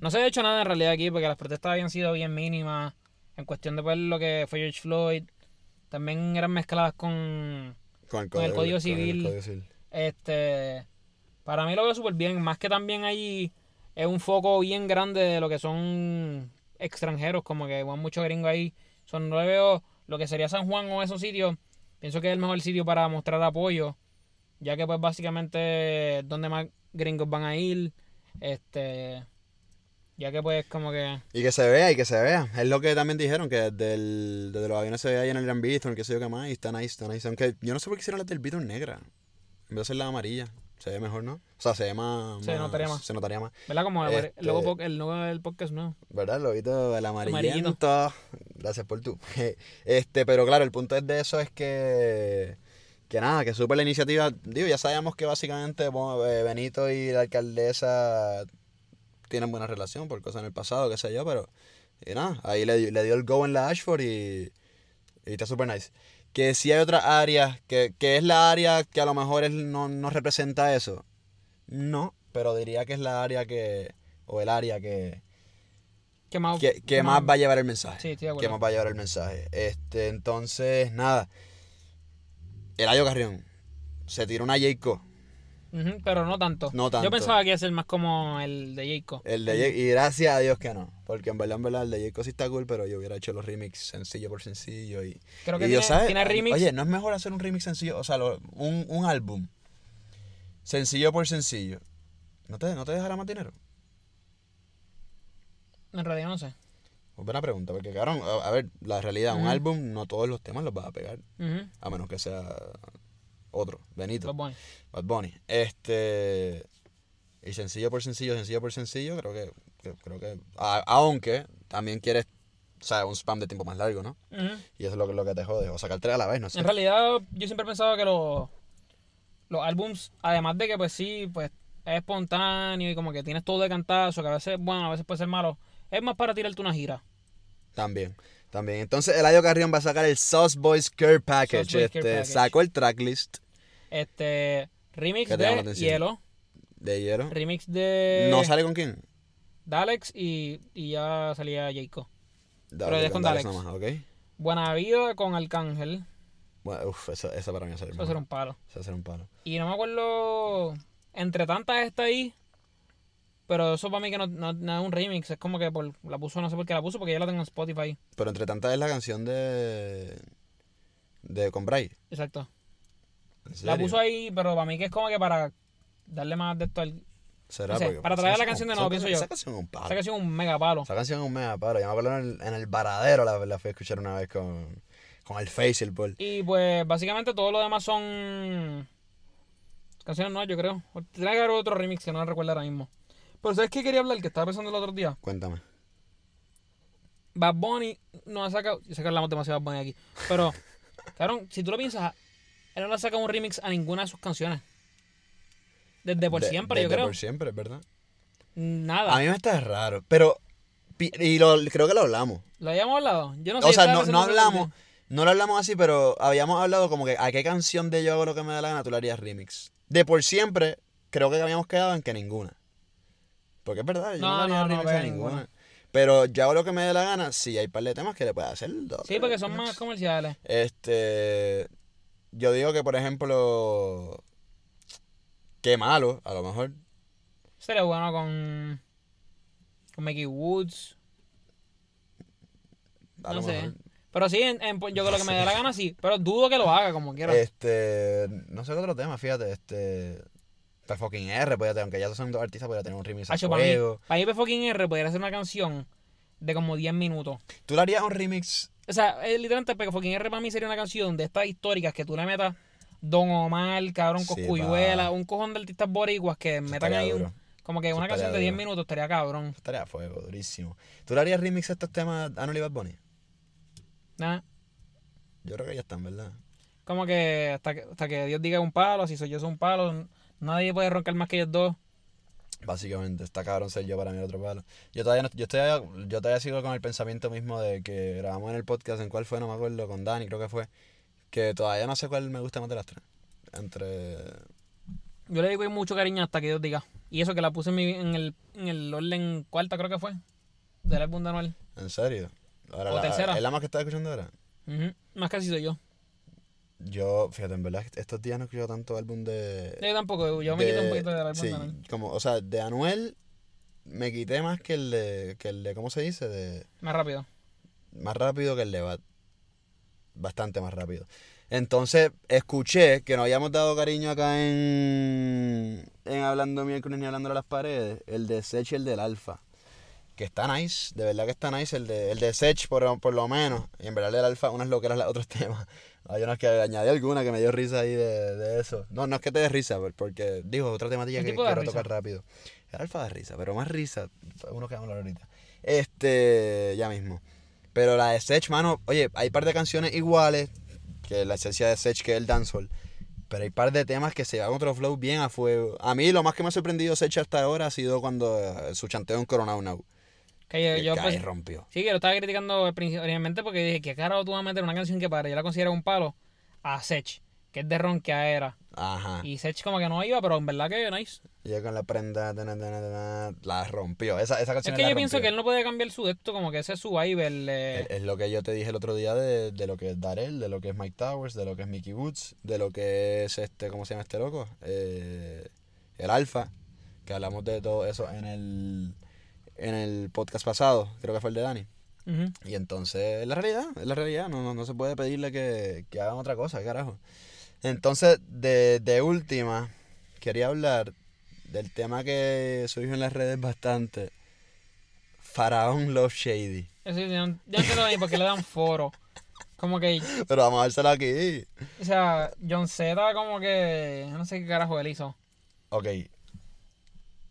no se ha hecho nada en realidad aquí porque las protestas habían sido bien mínimas en cuestión de pues, lo que fue George Floyd. También eran mezcladas con Con el, Con el código- Código con el Civil. Código Civil. este para mí lo veo súper bien, más que también ahí es un foco bien grande de lo que son extranjeros, como que van muchos gringos ahí. Son no le lo que sería San Juan o esos sitios, pienso que es el mejor sitio para mostrar apoyo, ya que pues básicamente es donde más gringos van a ir, este ya que pues como que Y que se vea, y que se vea. Es lo que también dijeron, que desde, desde los aviones se ve ahí en el Gran Bithorn, qué sé yo qué más, y está nice, está nice. Aunque yo no sé por qué hicieron la del Bithorn negra. En vez de hacer la amarilla. Se ve mejor, ¿no? O sea, se ve más... Se notaría más. Se notaría más. ¿verdad? Como el, Este- logo, po- el logo del podcast no. ¿Verdad? El lobito, el Amarillito. amarillento. Gracias por tú. Este, pero claro, el punto es de eso es que. Que nada, que súper la iniciativa. Digo, ya sabemos que básicamente eh, Benito y la alcaldesa tienen buena relación por cosas en el pasado, qué sé yo, pero. Y nada, ahí le, le dio el go en la Ashford y. Y está súper nice. Que si hay otras áreas, que, que es la área que a lo mejor él no, no representa eso. No, pero diría que es la área que. O el área que ¿Qué más? que, que más va a llevar el mensaje. Sí, estoy de que más va a llevar el mensaje. Este, entonces, nada. Eladio Carrión se tiró una Jayco. Ujú, pero no tanto. No tanto. Yo pensaba que iba a ser más como el de Jayco. El de Jay- y gracias a Dios que no. Porque en verdad, en verdad, el de Jayco sí está cool, pero yo hubiera hecho los remix sencillo por sencillo. Y, Creo que y yo, tiene, ¿sabes? tiene remix. Oye, ¿no es mejor hacer un remix sencillo? O sea, lo- un, un álbum sencillo por sencillo. ¿No te, ¿No te dejará más dinero? En realidad no sé. Pues buena pregunta, porque cabrón, a, a ver, la realidad, un álbum no todos los temas los vas a pegar. A menos que sea otro, Benito. Bad Bunny. Bad Bunny. Este. Y sencillo por sencillo, sencillo por sencillo, creo que. creo que a- aunque también quieres. O sea, un spam de tiempo más largo, ¿no? Y eso es lo que, lo que te jode. O sacar tres a la vez, no sé. En realidad, yo siempre he pensado que los, los álbums, además de que pues sí, pues es espontáneo y como que tienes todo de cantazo, que a veces, bueno, a veces puede ser malo. Es más para tirarte una gira. También. También. Entonces, Eladio Carrión va a sacar el Sauce Boys Care Package. Boys Care este, Package. Sacó el tracklist Este, remix de. Hielo, de hielo. remix de ¿No sale con quién? Dalex y, y ya salía Jayco. Dale, es con Dalex Dalex. nomás, ¿ok? Buena vida con Arcángel. Bueno, uf, eso para mí va a ser Eso va a ser un palo. Eso va a ser un palo. Y no me acuerdo. Entre tantas está ahí. Pero eso para mí que no, no- no es un remix. Es como que por, la puso, no sé por qué la puso, porque ya la tengo en Spotify. Pero entre tantas es la canción de. de Combray. Exacto. ¿En La puso ahí, pero para mí que es como que para darle más de esto al. ¿Será? no sé, para traer la canción- de nuevo, pienso yo. Esa canción es un palo. Esa canción es un mega palo. Esa canción es un mega palo. Yo me acuerdo en el, en el varadero la, la fui a escuchar una vez con, con el Face y el Paul. Y pues básicamente todo lo demás son. Canciones nuevas, yo creo. Tiene que haber otro remix que no recuerdo ahora mismo. Pero ¿sabes qué quería hablar? Que estaba pensando el otro día. Cuéntame. Bad Bunny no ha sacado. Yo sé que hablamos demasiado de Bad Bunny aquí. Pero, *laughs* cabrón, si tú lo piensas, él no le ha sacado un remix a ninguna de sus canciones. Desde por De- siempre, yo desde creo. por siempre, es verdad. Nada. A mí me está raro. Pero. Y lo, creo que lo hablamos. ¿Lo habíamos hablado? Yo no sé. o sea, no, no hablamos. No lo hablamos así, pero habíamos hablado como que a qué canción de Yo hago lo que me da la gana tú le harías remix. De por siempre, creo que habíamos quedado en que ninguna. Porque es verdad, yo no, No, no, remix a ninguna. ninguna. Pero yo hago lo que me dé la gana, sí, hay un par de temas que le puedes hacer. dos, Sí, porque son más comerciales. Este. Yo digo que, por ejemplo. Qué malo, a lo mejor. Sería bueno con. Con Mickey Woods. A No lo sé. mejor. Pero sí, en, en- yo creo que me dé la gana, sí. Pero dudo que lo haga como quiera. Este. No sé qué otro tema, fíjate. Este. Pues fucking R, podría tener, aunque ya son dos artistas, podría tener un remix a Hacho, para mí, para mí, P. fucking R podría hacer una canción de como 10 minutos. ¿Tú le harías un remix? O sea, eh, literalmente, P. fucking R para mí sería una canción de estas históricas que tú le metas Don Omar, cabrón, Sí, Coscuyuela, pa. un cojón de artistas boricuas que metan ahí un- como que Eso una canción de 10 duro. minutos estaría cabrón. Estaría a fuego, durísimo. ¿Tú le harías remix a estos temas a y Bad Bunny? Nada. Yo creo que ya están, ¿verdad? Como que hasta, que hasta que Dios diga un palo, si soy yo soy un palo, nadie puede roncar más que ellos dos. Básicamente, está cabrón ser yo para mí el otro palo. Yo todavía, no, yo, estoy, yo todavía sigo con el pensamiento mismo de que grabamos en el podcast, en cuál fue, no me acuerdo, con Dani creo que fue, que todavía no sé cuál me gusta más de las tres. Entre... Yo le digo mucho cariño hasta que Dios diga. Y eso que la puse en, mi- en el, en el orden cuarta, creo que fue. Del álbum de Anuel. ¿En serio? Ahora, O la- tercera. ¿Es la más que estás escuchando ahora? Ujú. Más casi soy yo. Yo, fíjate, en verdad, estos días no escucho tanto álbum de... Yo tampoco, yo me de- quité un poquito del álbum sí, de Anuel. como, o sea, de Anuel me quité más que el de, que el de, ¿cómo se dice? De, Más rápido. más rápido que el de Bad. Bastante más rápido. Entonces, escuché que nos habíamos dado cariño acá en, en Hablando Miércoles ni Hablando a las Paredes, el de Sech y el del Alfa. Que está nice, de verdad que está nice. El de, el de Sech, por, por lo menos. Y en verdad el del Alfa, unas loqueras los otros *laughs* temas. Hay unas que añadí alguna que me dio risa ahí de, de eso. No, no es que te dé risa, por- porque, digo, otra temática ¿Qué que de quiero risa? tocar rápido. El Alfa da risa, pero más risa, uno que vamos a hablar ahorita. Este, ya mismo. Pero la de Sech, mano, oye, hay par de canciones iguales, que la esencia de Sech, que es el dancehall. Pero hay par de temas que se van otro flow bien a fuego. A mí lo más que me ha sorprendido Sech hasta ahora ha sido cuando eh, su chanteo en Corona Now. Que yo, Que yo, ahí pues, rompió. sí, que lo estaba criticando originalmente porque dije, ¿qué carajo tú vas a meter una canción que para yo la considero un palo? A Sech, que es de ronqueadera. Ajá. Y Sech como que no iba, pero en verdad que nice. Y ya con la prenda, ta, ta, ta, la rompió. Esa, esa Es canción que la yo pienso que él no puede cambiar su esto, como que ese es su vibe, el, eh, Es, es lo que yo te dije el otro día de, de lo que es Darell, de lo que es Mike Towers, de lo que es Mickey Woods, de lo que es este, ¿cómo se llama este loco? Eh, el Alfa, que hablamos de todo eso en el, en el podcast pasado, creo que fue el de Dani. Y entonces, es la realidad, es la realidad, no, no, no se puede pedirle que, que hagan otra cosa, carajo. Entonces, de, de última, quería hablar del tema que surgió en las redes bastante. Faraón Love Shady. Eso yo, no- yo no entiendo ni por qué le dan foro. Como que, Pero vamos a dárselo aquí. o sea, John Z como que, no sé qué carajo él hizo. Ok,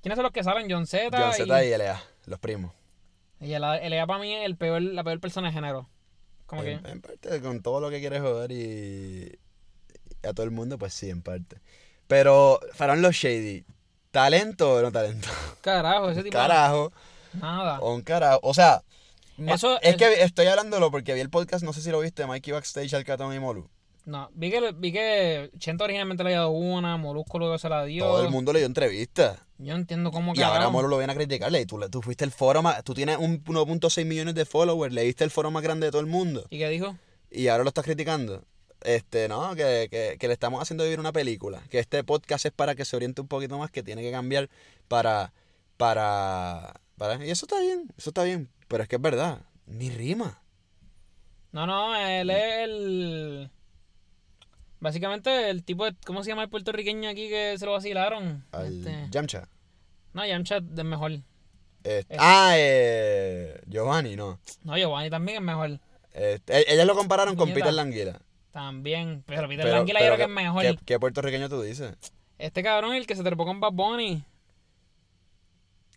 ¿Quiénes son los que salen? John Z John y, Z y LA, los primos. y el, el para mí es el peor, la peor persona de género. Como que, En, en parte, con todo lo que quiere joder y, y a todo el mundo, pues sí, en parte. Pero Faraón Love Shady, ¿Talento o no talento? Carajo, ese tipo. Carajo. Nada. O un carajo. O sea, Eso es es- que estoy hablándolo porque vi el podcast, no sé si lo viste, Mikey Backstage, Alcatón y Molu. No, vi que, vi que Chento originalmente le había dado una, Molusco luego se la dio. Todo el mundo le dio entrevistas. Yo entiendo cómo Y ahora. Molo lo viene a criticarle. Y tú, tú fuiste el foro más. Tú tienes un 1.6 millones de followers. Le diste el foro más grande de todo el mundo. ¿Y qué dijo? Y ahora lo estás criticando. Este, no, que, que, que le estamos haciendo vivir una película. Que este podcast es para que se oriente un poquito más, que tiene que cambiar para. para. para y eso está bien, eso está bien. Pero es que es verdad. Ni rima. No, no, él es el. Básicamente el tipo de. ¿Cómo se llama el puertorriqueño aquí que se lo vacilaron? Al Este, Yamcha. No, Yamcha es mejor. Este- ah, eh, Giovanni, no. No, Giovanni también es mejor. Este, e- ellos lo compararon con. Peter Languila. También. Pero Peter Pero- Languila yo creo que es mejor. ¿qué, qué puertorriqueño tú dices? Este cabrón, el que se trepó con Bad Bunny.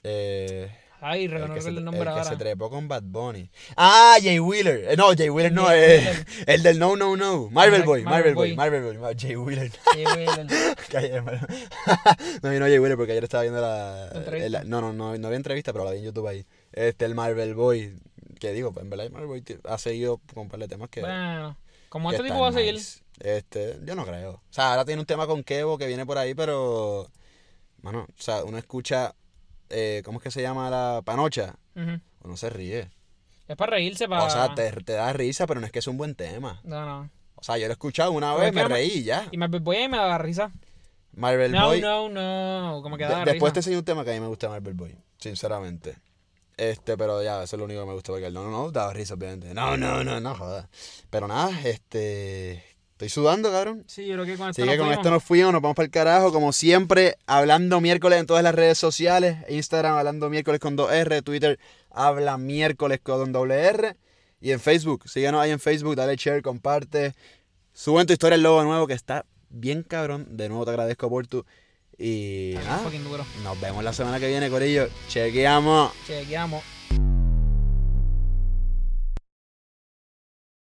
Eh, Ay, el que, reconozco el el nombre que ahora. se trepó con Bad Bunny. Ah, Jay Wheeler. Eh, no, Jay Wheeler no, Jay eh, Wheeler. *laughs* el del No No No. Marvel Boy, Marvel Marvel Boy, Boy. Marvel Boy. Jay Wheeler. El- *laughs* Cállate, hermano. *laughs* no vino Jay Wheeler porque ayer estaba viendo la. El- no, no, no, no había entrevista, pero la vi en YouTube ahí. Este, el Marvel Boy. Que digo, pues, en verdad, el Marvel Boy ha seguido con un par de temas que. Bueno, como que este tipo va a seguir. nice. Este, yo no creo. O sea, ahora tiene un tema con Kevo que viene por ahí, pero. Mano, o sea, uno escucha. Eh, ¿Cómo es que se llama la panocha? Ujú. Uno se ríe. Es para reírse, para. O sea, te, te da risa, pero no es que es un buen tema. No, no. O sea, yo lo he escuchado una Pero vez, me no- reí y ya. Y Marvel Boy me daba risa. Marvel No, Boy. no, no. Como que de- daba después te enseño un tema que a mí me gusta Marvel Boy, sinceramente. Este, pero ya, eso es lo único que me gusta porque el no, no, no, daba risa, obviamente. No, no, no, no, joda. Pero nada, este. Estoy sudando, cabrón. Sí, yo creo que con esto Así que con fuimos. esto nos fuimos, nos vamos para el carajo. Como siempre, hablando miércoles en todas las redes sociales. Instagram, hablando miércoles con 2R. Twitter, habla miércoles con doble R. Y en Facebook, síguenos ahí en Facebook, dale share, comparte. Suben tu historia el logo nuevo que está bien cabrón. De nuevo te agradezco por tu. Y nada, duro. nos vemos la semana que viene, Corillo. Chequeamos. Chequeamos.